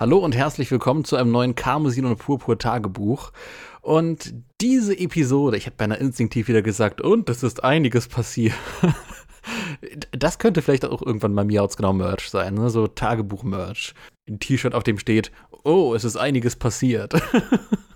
Hallo und herzlich willkommen zu einem neuen Karmesin und Purpur Tagebuch. Und diese Episode, ich hätte beinahe instinktiv wieder gesagt, und es ist einiges passiert. Das könnte vielleicht auch irgendwann mal Miauts genau Merch sein, ne? so Tagebuch-Merch. Ein T-Shirt, auf dem steht, oh, es ist einiges passiert.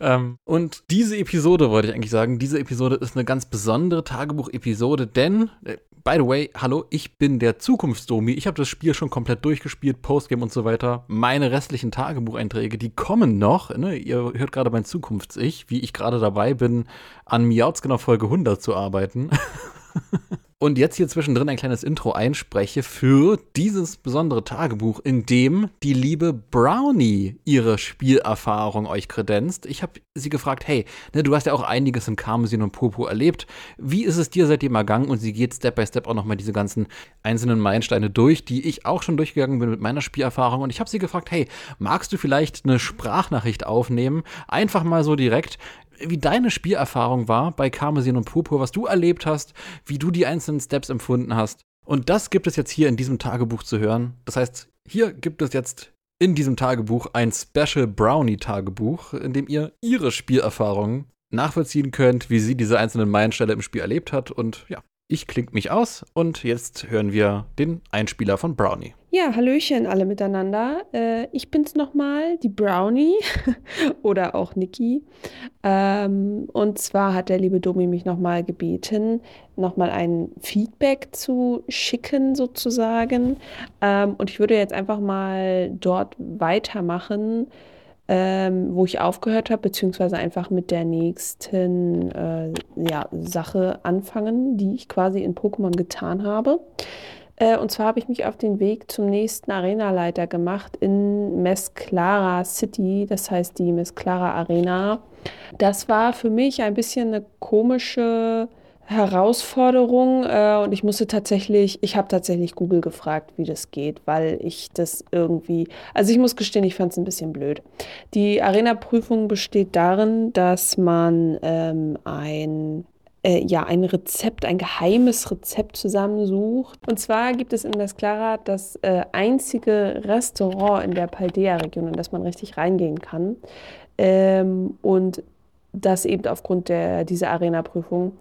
ähm, und diese Episode wollte ich eigentlich sagen, diese Episode ist eine ganz besondere Tagebuch-Episode, denn, äh, by the way, hallo, ich bin der Zukunftsdomi. Ich habe das Spiel schon komplett durchgespielt, Postgame und so weiter. Meine restlichen Tagebucheinträge, die kommen noch. Ne? Ihr hört gerade mein Zukunfts-Ich, wie ich gerade dabei bin, an Miauts genau Folge 100 zu arbeiten. und jetzt hier zwischendrin ein kleines Intro einspreche für dieses besondere Tagebuch, in dem die liebe Brownie ihre Spielerfahrung euch kredenzt. Ich habe sie gefragt, hey, ne, du hast ja auch einiges in Karmesin und Popo erlebt. Wie ist es dir seitdem ergangen? Und sie geht Step by Step auch nochmal diese ganzen einzelnen Meilensteine durch, die ich auch schon durchgegangen bin mit meiner Spielerfahrung. Und ich habe sie gefragt, hey, magst du vielleicht eine Sprachnachricht aufnehmen? Einfach mal so direkt wie deine Spielerfahrung war bei Karmesin und Purpur, was du erlebt hast, wie du die einzelnen Steps empfunden hast. Und das gibt es jetzt hier in diesem Tagebuch zu hören. Das heißt, hier gibt es jetzt in diesem Tagebuch ein Special Brownie-Tagebuch, in dem ihr ihre Spielerfahrungen nachvollziehen könnt, wie sie diese einzelnen Meilensteine im Spiel erlebt hat. Und ja, ich klinge mich aus und jetzt hören wir den Einspieler von Brownie. Ja, Hallöchen alle miteinander. Äh, ich bin's nochmal, die Brownie oder auch Niki. Ähm, und zwar hat der liebe Domi mich nochmal gebeten, nochmal ein Feedback zu schicken sozusagen. Ähm, und ich würde jetzt einfach mal dort weitermachen ähm, wo ich aufgehört habe, beziehungsweise einfach mit der nächsten äh, ja, Sache anfangen, die ich quasi in Pokémon getan habe. Äh, und zwar habe ich mich auf den Weg zum nächsten Arenaleiter gemacht in Mesclara City, das heißt die Mesclara Arena. Das war für mich ein bisschen eine komische Herausforderung äh, und ich musste tatsächlich, ich habe tatsächlich Google gefragt, wie das geht, weil ich das irgendwie, also ich muss gestehen, ich fand es ein bisschen blöd. Die Arena-Prüfung besteht darin, dass man ähm, ein äh, ja, ein Rezept, ein geheimes Rezept zusammensucht. Und zwar gibt es in Mesclara das äh, einzige Restaurant in der Paldea-Region, in das man richtig reingehen kann. Ähm, und das eben aufgrund der, dieser Arena-Prüfung.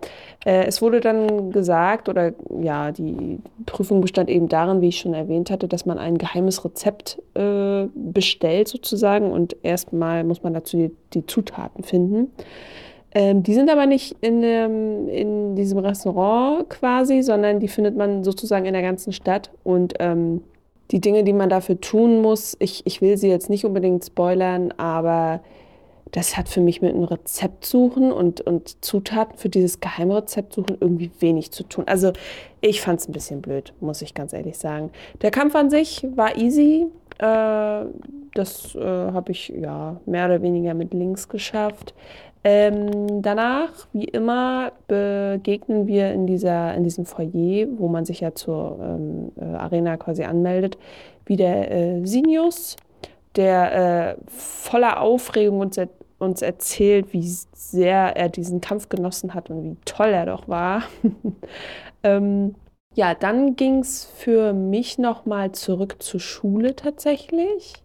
Äh, es wurde dann gesagt, oder ja, die Prüfung bestand eben darin, wie ich schon erwähnt hatte, dass man ein geheimes Rezept äh, bestellt sozusagen und erstmal muss man dazu die, die Zutaten finden. Ähm, die sind aber nicht in, dem, in diesem Restaurant quasi, sondern die findet man sozusagen in der ganzen Stadt und ähm, die Dinge, die man dafür tun muss, ich, ich will sie jetzt nicht unbedingt spoilern, aber das hat für mich mit einem Rezept suchen und, und Zutaten für dieses Geheimrezept suchen irgendwie wenig zu tun. Also ich fand es ein bisschen blöd, muss ich ganz ehrlich sagen. Der Kampf an sich war easy. Äh, das äh, habe ich ja mehr oder weniger mit Links geschafft. Ähm, danach, wie immer, begegnen wir in, dieser, in diesem Foyer, wo man sich ja zur ähm, äh, Arena quasi anmeldet, wieder äh, Sinius, der äh, voller Aufregung uns, er uns erzählt, wie sehr er diesen Kampf genossen hat und wie toll er doch war. ähm, ja, dann ging es für mich nochmal zurück zur Schule tatsächlich.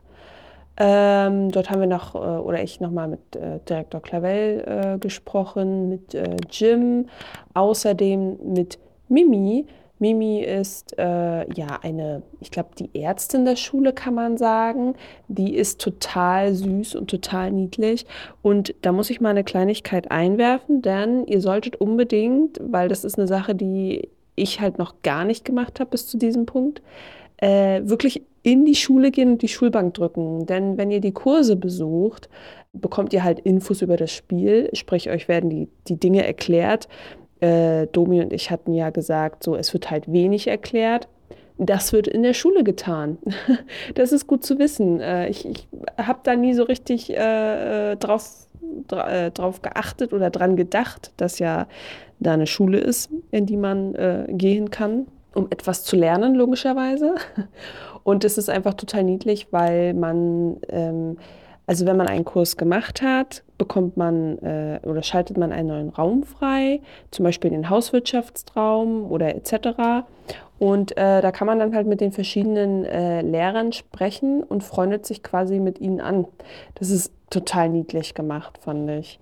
Ähm, dort haben wir noch, äh, oder ich nochmal mit äh, Direktor Clavel äh, gesprochen, mit äh, Jim, außerdem mit Mimi, Mimi ist äh, ja eine, ich glaube, die Ärztin der Schule, kann man sagen. Die ist total süß und total niedlich. Und da muss ich mal eine Kleinigkeit einwerfen, denn ihr solltet unbedingt, weil das ist eine Sache, die ich halt noch gar nicht gemacht habe bis zu diesem Punkt, äh, wirklich in die Schule gehen und die Schulbank drücken. Denn wenn ihr die Kurse besucht, bekommt ihr halt Infos über das Spiel, sprich euch werden die, die Dinge erklärt äh, Domi und ich hatten ja gesagt, so es wird halt wenig erklärt. Das wird in der Schule getan. das ist gut zu wissen. Äh, ich ich habe da nie so richtig äh, drauf, dra äh, drauf geachtet oder dran gedacht, dass ja da eine Schule ist, in die man äh, gehen kann, um etwas zu lernen, logischerweise. Und es ist einfach total niedlich, weil man, ähm, also wenn man einen Kurs gemacht hat, bekommt man äh, oder schaltet man einen neuen Raum frei, zum Beispiel den Hauswirtschaftsraum oder etc. Und äh, da kann man dann halt mit den verschiedenen äh, Lehrern sprechen und freundet sich quasi mit ihnen an. Das ist total niedlich gemacht, fand ich.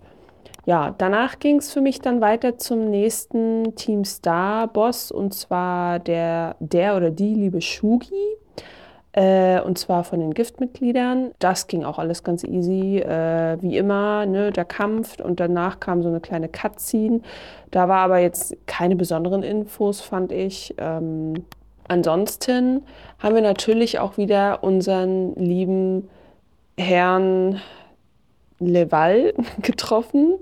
Ja, danach ging es für mich dann weiter zum nächsten Team Star Boss und zwar der, der oder die liebe Shugi. Äh, und zwar von den Giftmitgliedern. Das ging auch alles ganz easy, äh, wie immer, ne, der Kampf und danach kam so eine kleine Cutscene. Da war aber jetzt keine besonderen Infos, fand ich. Ähm, ansonsten haben wir natürlich auch wieder unseren lieben Herrn Leval getroffen.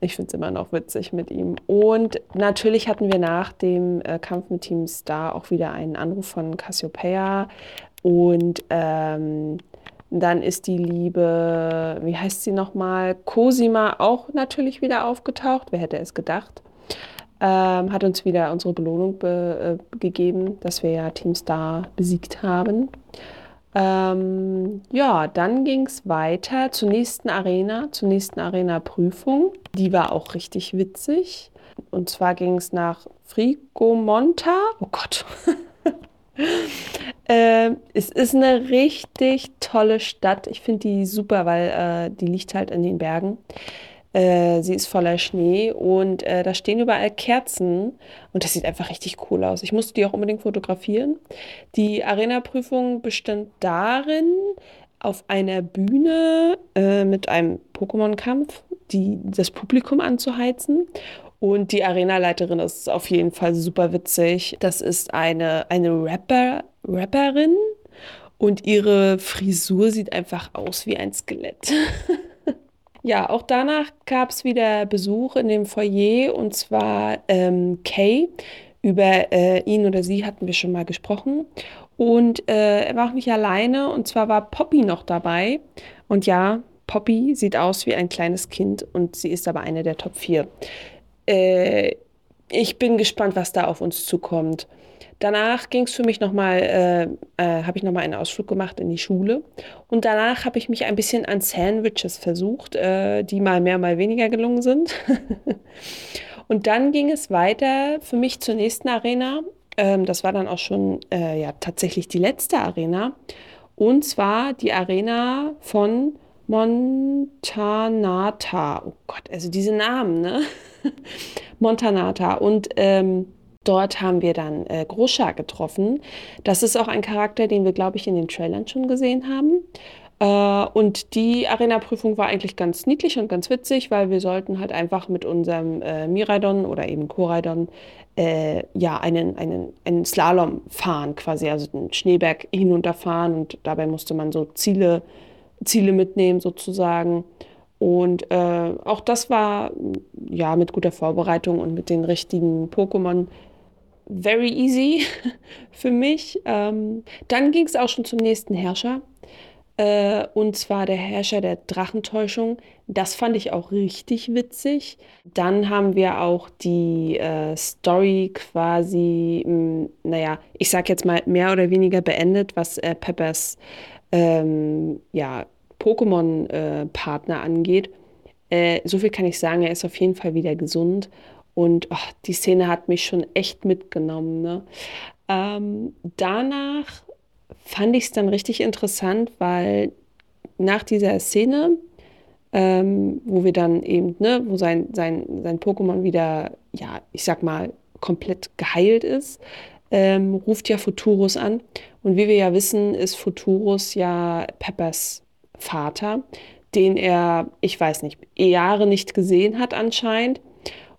Ich finde es immer noch witzig mit ihm. Und natürlich hatten wir nach dem äh, Kampf mit Team Star auch wieder einen Anruf von Cassiopeia, und ähm, dann ist die liebe, wie heißt sie nochmal, Cosima auch natürlich wieder aufgetaucht. Wer hätte es gedacht? Ähm, hat uns wieder unsere Belohnung be äh, gegeben, dass wir ja Team Star besiegt haben. Ähm, ja, dann ging es weiter zur nächsten Arena, zur nächsten Arena-Prüfung. Die war auch richtig witzig. Und zwar ging es nach Frigomonta. Oh Gott. äh, es ist eine richtig tolle Stadt. Ich finde die super, weil äh, die liegt halt in den Bergen. Äh, sie ist voller Schnee und äh, da stehen überall Kerzen und das sieht einfach richtig cool aus. Ich musste die auch unbedingt fotografieren. Die Arena-Prüfung bestand darin, auf einer Bühne äh, mit einem Pokémon-Kampf das Publikum anzuheizen und die Arenaleiterin ist auf jeden Fall super witzig. Das ist eine, eine Rapper, Rapperin und ihre Frisur sieht einfach aus wie ein Skelett. ja, auch danach gab es wieder Besuch in dem Foyer und zwar ähm, Kay. Über äh, ihn oder sie hatten wir schon mal gesprochen. Und äh, er war auch nicht alleine und zwar war Poppy noch dabei. Und ja, Poppy sieht aus wie ein kleines Kind und sie ist aber eine der Top 4 äh, ich bin gespannt, was da auf uns zukommt. Danach ging es für mich nochmal, äh, äh, habe ich nochmal einen Ausflug gemacht in die Schule. Und danach habe ich mich ein bisschen an Sandwiches versucht, äh, die mal mehr, mal weniger gelungen sind. und dann ging es weiter für mich zur nächsten Arena. Ähm, das war dann auch schon äh, ja, tatsächlich die letzte Arena. Und zwar die Arena von Montanata. Oh Gott, also diese Namen, ne? Montanata. Und ähm, dort haben wir dann äh, Groscha getroffen. Das ist auch ein Charakter, den wir, glaube ich, in den Trailern schon gesehen haben. Äh, und die Arena-Prüfung war eigentlich ganz niedlich und ganz witzig, weil wir sollten halt einfach mit unserem äh, Miraidon oder eben Koraidon äh, ja, einen, einen, einen Slalom fahren, quasi, also den Schneeberg hinunterfahren und dabei musste man so Ziele, Ziele mitnehmen sozusagen. Und äh, auch das war ja mit guter Vorbereitung und mit den richtigen Pokémon very easy für mich. Ähm, dann ging es auch schon zum nächsten Herrscher. Äh, und zwar der Herrscher der Drachentäuschung. Das fand ich auch richtig witzig. Dann haben wir auch die äh, Story quasi, mh, hm, naja, ich sag jetzt mal mehr oder weniger beendet, was äh, Peppers ähm, ja, Pokémon-Partner angeht. Äh, so viel kann ich sagen, er ist auf jeden Fall wieder gesund. Und ach, die Szene hat mich schon echt mitgenommen. Ne? Ähm, danach fand ich es dann richtig interessant, weil nach dieser Szene, ähm, wo wir dann eben, ne, wo sein, sein, sein Pokémon wieder, ja, ich sag mal, komplett geheilt ist, ähm, ruft ja Futurus an. Und wie wir ja wissen, ist Futurus ja Peppers Vater, den er, ich weiß nicht, Jahre nicht gesehen hat anscheinend.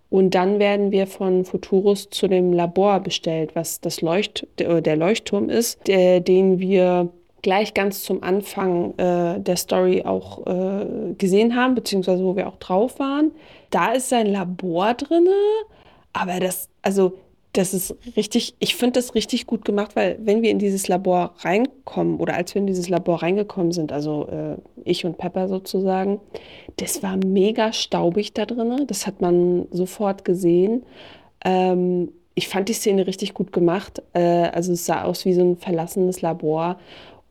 Und dann werden wir von Futurus zu dem Labor bestellt, was das Leucht, der Leuchtturm ist, der, den wir gleich ganz zum Anfang äh, der Story auch äh, gesehen haben, beziehungsweise wo wir auch drauf waren. Da ist sein Labor drinne, aber das, also das ist richtig, ich finde das richtig gut gemacht, weil wenn wir in dieses Labor reinkommen oder als wir in dieses Labor reingekommen sind, also äh, ich und Pepper sozusagen, das war mega staubig da drin. Das hat man sofort gesehen. Ähm, ich fand die Szene richtig gut gemacht. Äh, also es sah aus wie so ein verlassenes Labor.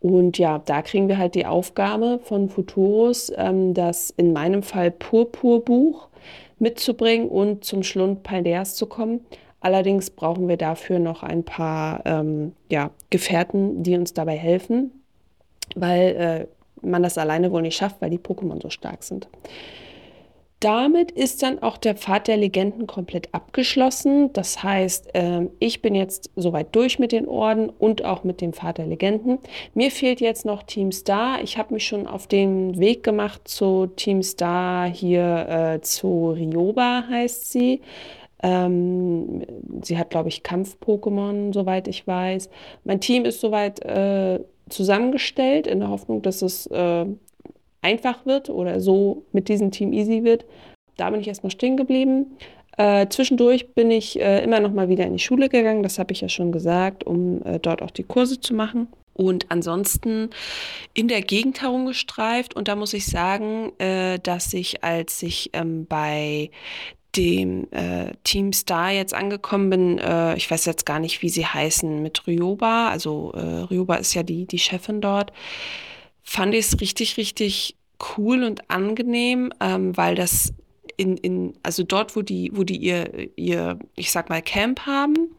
Und ja, da kriegen wir halt die Aufgabe von Futurus, ähm, das in meinem Fall Purpurbuch mitzubringen und zum Schlund Paldeas zu kommen. Allerdings brauchen wir dafür noch ein paar ähm, ja, Gefährten, die uns dabei helfen, weil äh, man das alleine wohl nicht schafft, weil die Pokémon so stark sind. Damit ist dann auch der Pfad der Legenden komplett abgeschlossen. Das heißt, äh, ich bin jetzt soweit durch mit den Orden und auch mit dem Pfad der Legenden. Mir fehlt jetzt noch Team Star. Ich habe mich schon auf den Weg gemacht zu Team Star hier äh, zu Ryoba heißt sie. Ähm, sie hat, glaube ich, Kampf-Pokémon, soweit ich weiß. Mein Team ist soweit äh, zusammengestellt, in der Hoffnung, dass es äh, einfach wird oder so mit diesem Team easy wird. Da bin ich erstmal stehen geblieben. Äh, zwischendurch bin ich äh, immer noch mal wieder in die Schule gegangen, das habe ich ja schon gesagt, um äh, dort auch die Kurse zu machen. Und ansonsten in der Gegend herumgestreift. Und da muss ich sagen, äh, dass ich, als ich ähm, bei dem äh, Team Star jetzt angekommen bin, äh, ich weiß jetzt gar nicht, wie sie heißen, mit Ryoba, also äh, Ryoba ist ja die, die Chefin dort, fand ich es richtig, richtig cool und angenehm, ähm, weil das in, in, also dort, wo die, wo die ihr, ihr, ich sag mal, Camp haben,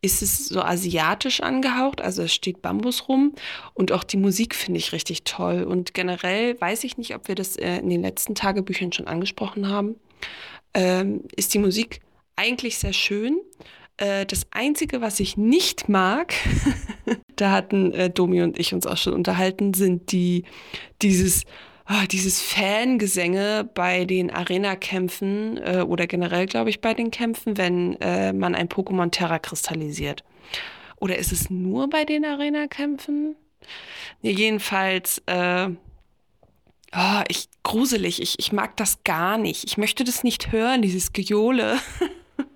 ist es so asiatisch angehaucht, also es steht Bambus rum. Und auch die Musik finde ich richtig toll. Und generell weiß ich nicht, ob wir das äh, in den letzten Tagebüchern schon angesprochen haben ähm, ist die Musik eigentlich sehr schön. Äh, das Einzige, was ich nicht mag, da hatten äh, Domi und ich uns auch schon unterhalten, sind die, dieses, oh, dieses Fangesänge bei den Arena-Kämpfen äh, oder generell, glaube ich, bei den Kämpfen, wenn äh, man ein Pokémon Terra kristallisiert. Oder ist es nur bei den Arena-Kämpfen? Nee, jedenfalls, äh, Oh, ich gruselig, ich, ich mag das gar nicht. Ich möchte das nicht hören, dieses Gejohle.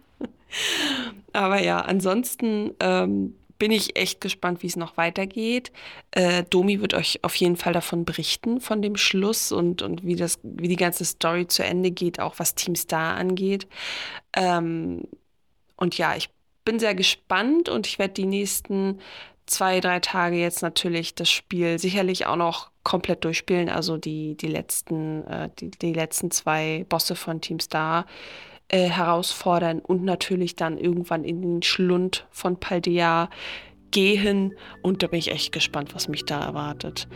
Aber ja, ansonsten ähm, bin ich echt gespannt, wie es noch weitergeht. Äh, Domi wird euch auf jeden Fall davon berichten, von dem Schluss und, und wie, das, wie die ganze Story zu Ende geht, auch was Team Star angeht. Ähm, und ja, ich bin sehr gespannt und ich werde die nächsten zwei, drei Tage jetzt natürlich das Spiel sicherlich auch noch komplett durchspielen. Also die, die, letzten, äh, die, die letzten zwei Bosse von Team Star äh, herausfordern und natürlich dann irgendwann in den Schlund von Paldea gehen. Und da bin ich echt gespannt, was mich da erwartet.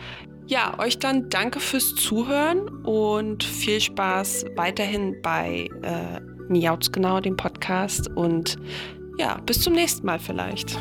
Ja, euch dann danke fürs Zuhören und viel Spaß weiterhin bei äh, Miauts genau, dem Podcast. Und ja, bis zum nächsten Mal vielleicht.